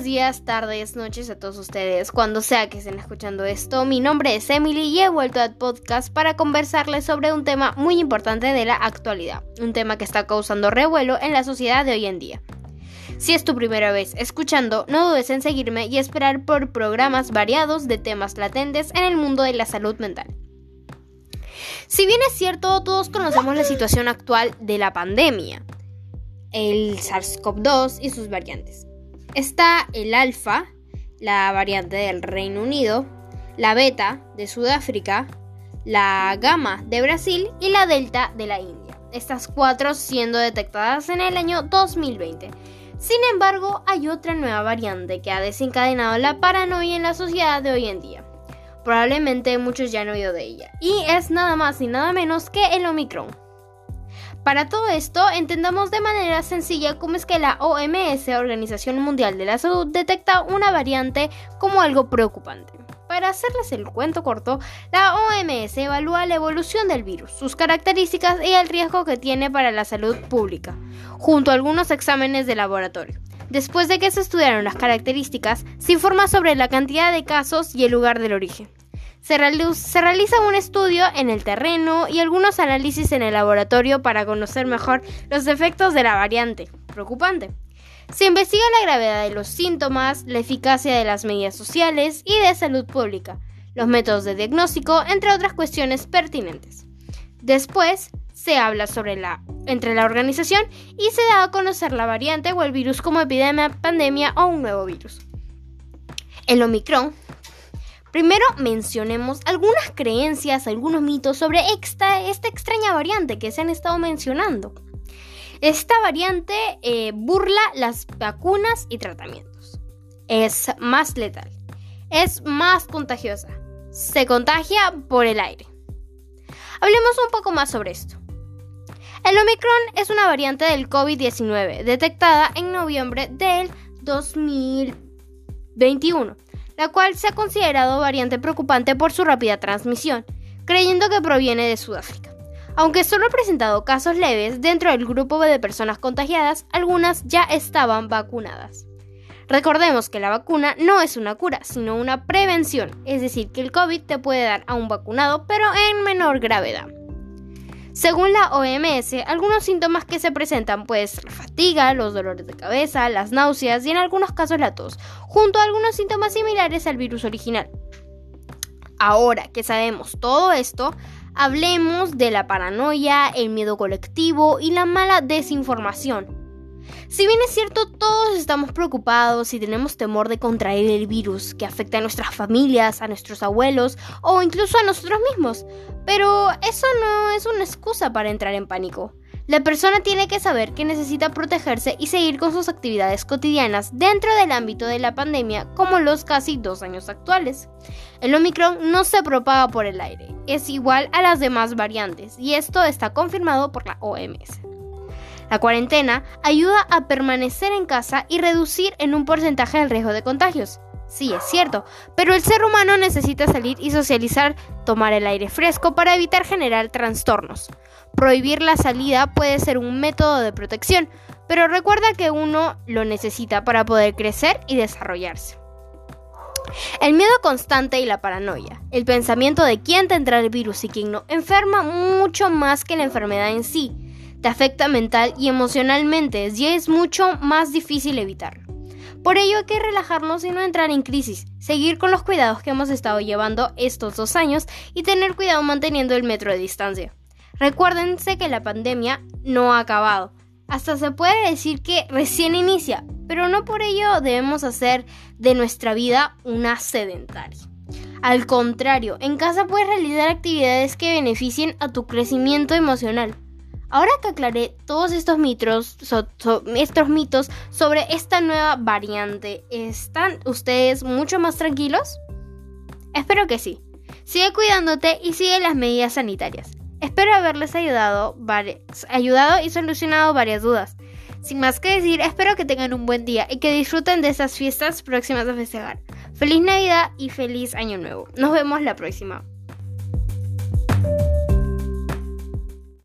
buenos días, tardes, noches a todos ustedes, cuando sea que estén escuchando esto. Mi nombre es Emily y he vuelto al podcast para conversarles sobre un tema muy importante de la actualidad, un tema que está causando revuelo en la sociedad de hoy en día. Si es tu primera vez escuchando, no dudes en seguirme y esperar por programas variados de temas latentes en el mundo de la salud mental. Si bien es cierto, todos conocemos la situación actual de la pandemia, el SARS-CoV-2 y sus variantes. Está el alfa, la variante del Reino Unido, la beta de Sudáfrica, la gamma de Brasil y la delta de la India. Estas cuatro siendo detectadas en el año 2020. Sin embargo, hay otra nueva variante que ha desencadenado la paranoia en la sociedad de hoy en día. Probablemente muchos ya han oído de ella. Y es nada más y nada menos que el Omicron. Para todo esto, entendamos de manera sencilla cómo es que la OMS, Organización Mundial de la Salud, detecta una variante como algo preocupante. Para hacerles el cuento corto, la OMS evalúa la evolución del virus, sus características y el riesgo que tiene para la salud pública, junto a algunos exámenes de laboratorio. Después de que se estudiaron las características, se informa sobre la cantidad de casos y el lugar del origen. Se, realiza un estudio en el terreno y algunos análisis en el laboratorio para conocer mejor los efectos de la variante. Preocupante. Se investiga la gravedad de los síntomas, la eficacia de las medidas sociales y de salud pública, los métodos de diagnóstico, entre otras cuestiones pertinentes. Después, se habla sobre la entre la organización y se da a conocer la variante o el virus como epidemia, pandemia o un nuevo virus. El Omicron Primero mencionemos algunas creencias, algunos mitos sobre esta, extraña variante que se han estado mencionando. Esta variante eh, burla las vacunas y tratamientos. Es más letal. Es más contagiosa. Se contagia por el aire. Hablemos un poco más sobre esto. El Omicron es una variante del COVID-19 detectada en noviembre del 2021 la cual se ha considerado variante preocupante por su rápida transmisión, creyendo que proviene de Sudáfrica. Aunque solo ha presentado casos leves dentro del grupo de personas contagiadas, algunas ya estaban vacunadas. Recordemos que la vacuna no es una cura, sino una prevención, es decir, que el COVID te puede dar a un vacunado, pero en menor gravedad. Según la OMS, algunos síntomas que se presentan pues la fatiga, los dolores de cabeza, las náuseas y en algunos casos la tos, junto a algunos síntomas similares al virus original. Ahora que sabemos todo esto, hablemos de la paranoia, el miedo colectivo y la mala desinformación. Si bien es cierto, todos estamos preocupados y tenemos temor de contraer el virus que afecta a nuestras familias, a nuestros abuelos o incluso a nosotros mismos, pero eso no es una excusa para entrar en pánico. La persona tiene que saber que necesita protegerse y seguir con sus actividades cotidianas dentro del ámbito de la pandemia como los casi dos años actuales. El Omicron no se propaga por el aire, es igual a las demás variantes y esto está confirmado por la OMS. La cuarentena ayuda a permanecer en casa y reducir en un porcentaje el riesgo de contagios. Sí, es cierto, pero el ser humano necesita salir y socializar, tomar el aire fresco para evitar generar trastornos. Prohibir la salida puede ser un método de protección, pero recuerda que uno lo necesita para poder crecer y desarrollarse. El miedo constante y la paranoia, el pensamiento de quién tendrá el virus y quién no, enferma mucho más que la enfermedad en sí te afecta mental y emocionalmente y es mucho más difícil evitarlo. Por ello hay que relajarnos y no entrar en crisis, seguir con los cuidados que hemos estado llevando estos dos años y tener cuidado manteniendo el metro de distancia. Recuérdense que la pandemia no ha acabado, hasta se puede decir que recién inicia, pero no por ello debemos hacer de nuestra vida una sedentaria. Al contrario, en casa puedes realizar actividades que beneficien a tu crecimiento emocional. Ahora que aclaré todos estos mitos, estos mitos sobre esta nueva variante, ¿están ustedes mucho más tranquilos? Espero que sí. Sigue cuidándote y sigue las medidas sanitarias. Espero haberles ayudado, ayudado y solucionado varias dudas. Sin más que decir, espero que tengan un buen día y que disfruten de estas fiestas próximas a festejar. Feliz Navidad y feliz Año Nuevo. Nos vemos la próxima.